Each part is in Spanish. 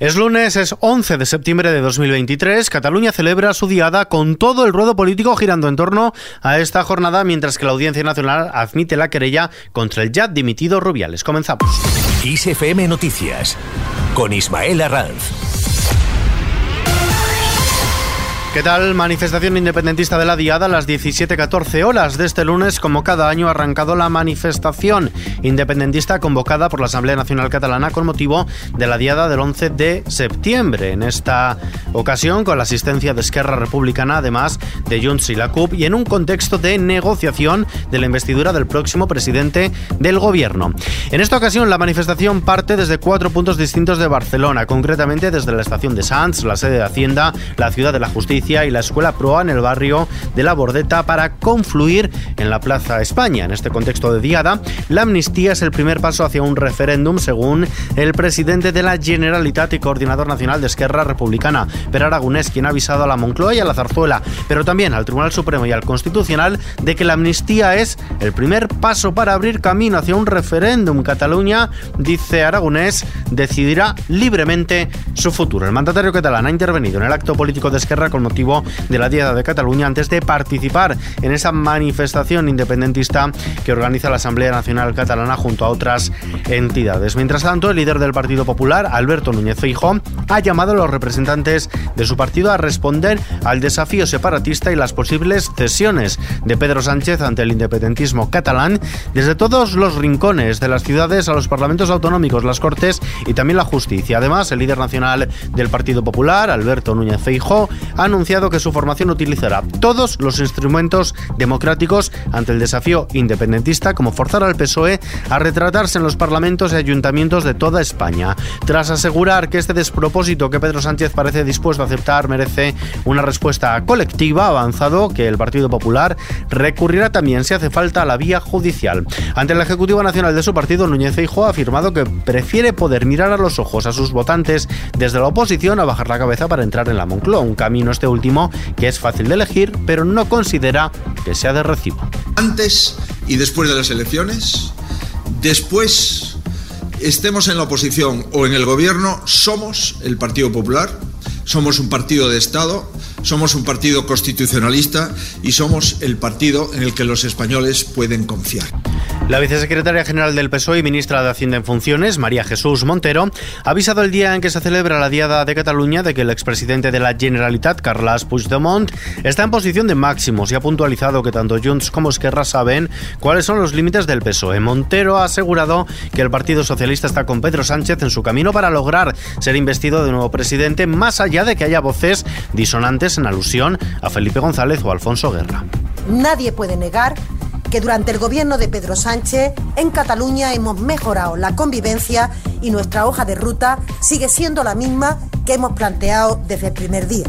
Es lunes, es 11 de septiembre de 2023. Cataluña celebra su diada con todo el ruedo político girando en torno a esta jornada, mientras que la Audiencia Nacional admite la querella contra el ya dimitido Rubiales. Comenzamos. ISFM Noticias con Ismael Arranz. ¿Qué tal? Manifestación independentista de la Diada a las 17.14 horas de este lunes. Como cada año ha arrancado la manifestación independentista convocada por la Asamblea Nacional Catalana con motivo de la Diada del 11 de septiembre. En esta ocasión con la asistencia de Esquerra Republicana, además de Junts y la CUP, y en un contexto de negociación de la investidura del próximo presidente del gobierno. En esta ocasión la manifestación parte desde cuatro puntos distintos de Barcelona, concretamente desde la estación de Sants, la sede de Hacienda, la ciudad de la Justicia, y la Escuela Proa en el barrio de La Bordeta para confluir en la Plaza España. En este contexto de diada, la amnistía es el primer paso hacia un referéndum, según el presidente de la Generalitat y coordinador nacional de Esquerra Republicana, Per Aragonés, quien ha avisado a la Moncloa y a la Zarzuela, pero también al Tribunal Supremo y al Constitucional de que la amnistía es el primer paso para abrir camino hacia un referéndum. Cataluña, dice Aragonés, decidirá libremente su futuro. El mandatario catalán ha intervenido en el acto político de Esquerra con motivo de la Diada de Cataluña antes de participar en esa manifestación independentista que organiza la Asamblea Nacional Catalana junto a otras entidades. Mientras tanto, el líder del Partido Popular, Alberto Núñez Feijóo, ha llamado a los representantes de su partido a responder al desafío separatista y las posibles cesiones de Pedro Sánchez ante el independentismo catalán desde todos los rincones de las ciudades a los parlamentos autonómicos, las Cortes y también la justicia. Además, el líder nacional del Partido Popular, Alberto Núñez Feijóo, ha anunciado que su formación utilizará todos los instrumentos democráticos ante el desafío independentista, como forzar al PSOE a retratarse en los parlamentos y ayuntamientos de toda España. Tras asegurar que este despropósito que Pedro Sánchez parece dispuesto a aceptar merece una respuesta colectiva, avanzado que el Partido Popular recurrirá también, si hace falta, a la vía judicial. Ante el Ejecutivo Nacional de su partido, Núñez Feijóo ha afirmado que prefiere poder mirar a los ojos a sus votantes desde la oposición a bajar la cabeza para entrar en la Moncloa, un camino este último que es fácil de elegir, pero no considera que sea de recibo. Antes y después de las elecciones, después estemos en la oposición o en el gobierno, somos el Partido Popular, somos un partido de Estado, somos un partido constitucionalista y somos el partido en el que los españoles pueden confiar. La vicesecretaria general del PSOE y ministra de Hacienda en funciones, María Jesús Montero, ha avisado el día en que se celebra la Diada de Cataluña de que el expresidente de la Generalitat, Carles Puigdemont, está en posición de máximos y ha puntualizado que tanto Junts como Esquerra saben cuáles son los límites del PSOE. Montero ha asegurado que el Partido Socialista está con Pedro Sánchez en su camino para lograr ser investido de nuevo presidente, más allá de que haya voces disonantes en alusión a Felipe González o Alfonso Guerra. Nadie puede negar que durante el gobierno de Pedro Sánchez en Cataluña hemos mejorado la convivencia y nuestra hoja de ruta sigue siendo la misma que hemos planteado desde el primer día.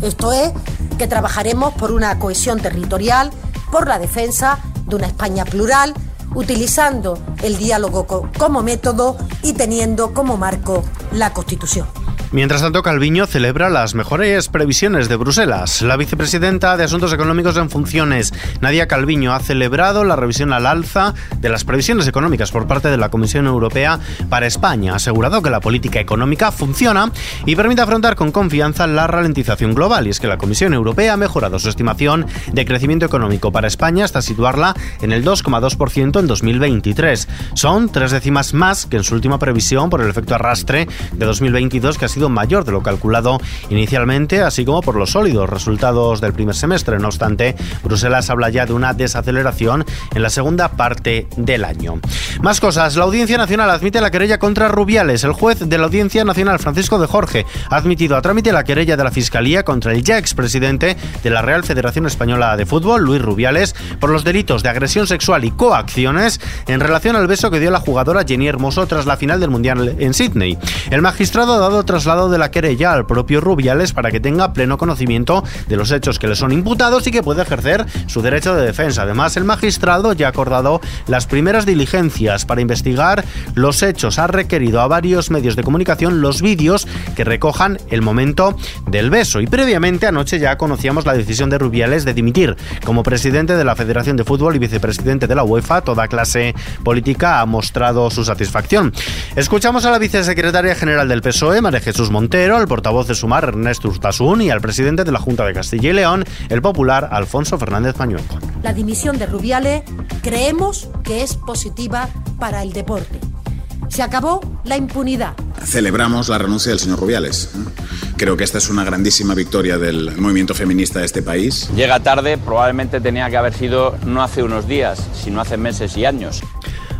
Esto es que trabajaremos por una cohesión territorial, por la defensa de una España plural, utilizando el diálogo como método y teniendo como marco la Constitución. Mientras tanto, Calviño celebra las mejores previsiones de Bruselas. La vicepresidenta de Asuntos Económicos en funciones, Nadia Calviño, ha celebrado la revisión al alza de las previsiones económicas por parte de la Comisión Europea para España. Ha asegurado que la política económica funciona y permite afrontar con confianza la ralentización global. Y es que la Comisión Europea ha mejorado su estimación de crecimiento económico para España hasta situarla en el 2,2% en 2023. Son tres décimas más que en su última previsión por el efecto arrastre de 2022 que ha sido mayor de lo calculado inicialmente, así como por los sólidos resultados del primer semestre. No obstante, Bruselas habla ya de una desaceleración en la segunda parte del año. Más cosas. La Audiencia Nacional admite la querella contra Rubiales. El juez de la Audiencia Nacional, Francisco de Jorge, ha admitido a trámite la querella de la Fiscalía contra el ya expresidente de la Real Federación Española de Fútbol, Luis Rubiales, por los delitos de agresión sexual y coacciones en relación al beso que dio la jugadora Jenny Hermoso tras la final del Mundial en Sydney. El magistrado ha dado tras traslado de la querella al propio Rubiales para que tenga pleno conocimiento de los hechos que le son imputados y que puede ejercer su derecho de defensa. Además, el magistrado ya ha acordado las primeras diligencias para investigar los hechos. Ha requerido a varios medios de comunicación los vídeos que recojan el momento del beso. Y previamente, anoche ya conocíamos la decisión de Rubiales de dimitir como presidente de la Federación de Fútbol y vicepresidente de la UEFA. Toda clase política ha mostrado su satisfacción. Escuchamos a la vicesecretaria general del PSOE, María Jesús Montero, al portavoz de Sumar, Ernesto Urtasun, y al presidente de la Junta de Castilla y León, el popular Alfonso Fernández Mañueco. La dimisión de Rubiales creemos que es positiva para el deporte. Se acabó la impunidad. Celebramos la renuncia del señor Rubiales. Creo que esta es una grandísima victoria del movimiento feminista de este país. Llega tarde, probablemente tenía que haber sido no hace unos días, sino hace meses y años.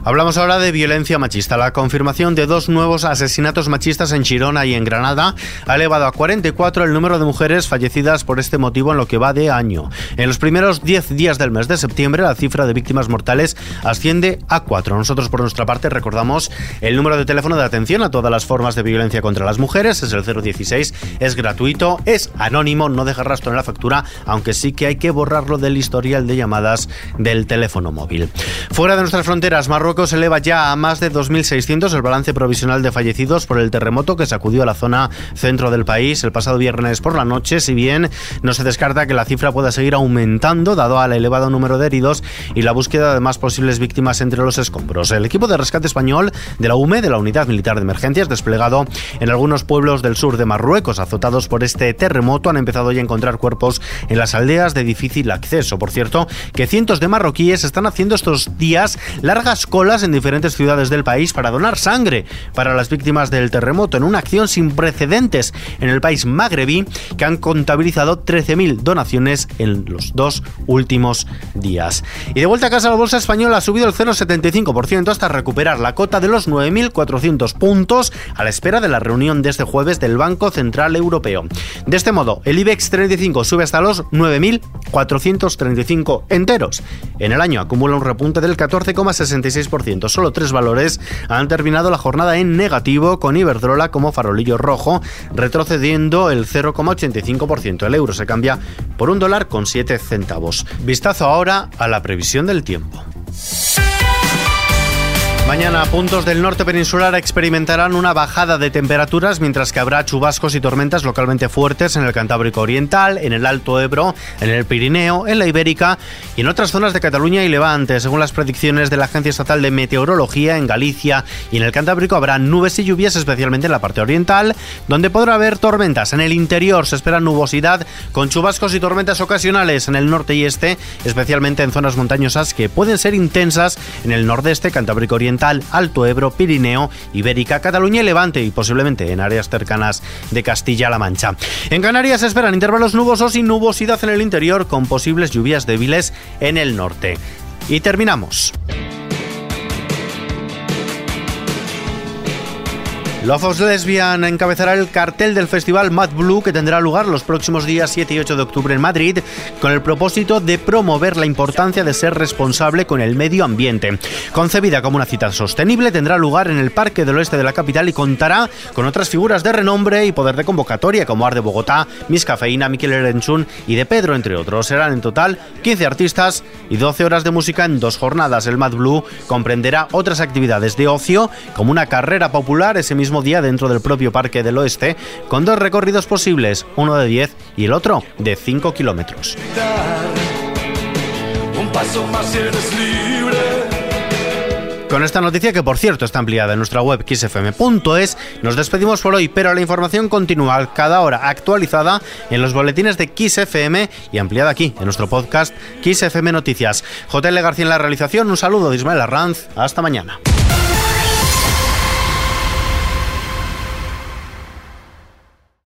Hablamos ahora de violencia machista. La confirmación de dos nuevos asesinatos machistas en Chirona y en Granada ha elevado a 44 el número de mujeres fallecidas por este motivo en lo que va de año. En los primeros 10 días del mes de septiembre, la cifra de víctimas mortales asciende a 4. Nosotros, por nuestra parte, recordamos el número de teléfono de atención a todas las formas de violencia contra las mujeres. Es el 016, es gratuito, es anónimo, no deja rastro en la factura, aunque sí que hay que borrarlo del historial de llamadas del teléfono móvil. Fuera de nuestras fronteras, Marruecos se eleva ya a más de 2.600 el balance provisional de fallecidos por el terremoto que sacudió a la zona centro del país el pasado viernes por la noche, si bien no se descarta que la cifra pueda seguir aumentando dado al elevado número de heridos y la búsqueda de más posibles víctimas entre los escombros. El equipo de rescate español de la UME, de la Unidad Militar de Emergencias, desplegado en algunos pueblos del sur de Marruecos azotados por este terremoto, han empezado ya a encontrar cuerpos en las aldeas de difícil acceso. Por cierto, que cientos de marroquíes están haciendo estos días largas colas en diferentes ciudades del país para donar sangre para las víctimas del terremoto en una acción sin precedentes en el país magrebí que han contabilizado 13.000 donaciones en los dos últimos días. Y de vuelta a casa la bolsa española ha subido el 0,75% hasta recuperar la cota de los 9.400 puntos a la espera de la reunión de este jueves del Banco Central Europeo. De este modo, el IBEX 35 sube hasta los 9.435 enteros. En el año acumula un repunte del 14,66%. Solo tres valores han terminado la jornada en negativo, con Iberdrola como farolillo rojo, retrocediendo el 0,85%. El euro se cambia por un dólar con 7 centavos. Vistazo ahora a la previsión del tiempo. Mañana puntos del norte peninsular experimentarán una bajada de temperaturas mientras que habrá chubascos y tormentas localmente fuertes en el Cantábrico Oriental, en el Alto Ebro, en el Pirineo, en la Ibérica y en otras zonas de Cataluña y Levante. Según las predicciones de la Agencia Estatal de Meteorología, en Galicia y en el Cantábrico habrá nubes y lluvias especialmente en la parte oriental, donde podrá haber tormentas. En el interior se espera nubosidad con chubascos y tormentas ocasionales en el norte y este, especialmente en zonas montañosas que pueden ser intensas en el nordeste, Cantábrico Oriental Alto Ebro, Pirineo, Ibérica, Cataluña y Levante y posiblemente en áreas cercanas de Castilla-La Mancha. En Canarias se esperan intervalos nubosos y nubosidad en el interior con posibles lluvias débiles en el norte. Y terminamos. Love of Lesbian encabezará el cartel del festival Mad Blue que tendrá lugar los próximos días 7 y 8 de octubre en Madrid con el propósito de promover la importancia de ser responsable con el medio ambiente. Concebida como una cita sostenible, tendrá lugar en el Parque del Oeste de la capital y contará con otras figuras de renombre y poder de convocatoria como Ar de Bogotá, Miss Cafeína, Miquel Erenchun y de Pedro, entre otros. Serán en total 15 artistas y 12 horas de música en dos jornadas. El Mad Blue comprenderá otras actividades de ocio como una carrera popular ese mismo día dentro del propio Parque del Oeste, con dos recorridos posibles, uno de 10 y el otro de 5 kilómetros. Con esta noticia, que por cierto está ampliada en nuestra web xfm.es, nos despedimos por hoy, pero la información continúa cada hora actualizada en los boletines de XFM y ampliada aquí en nuestro podcast XFM Noticias. JL García en la realización, un saludo de Ismael Arranz, hasta mañana.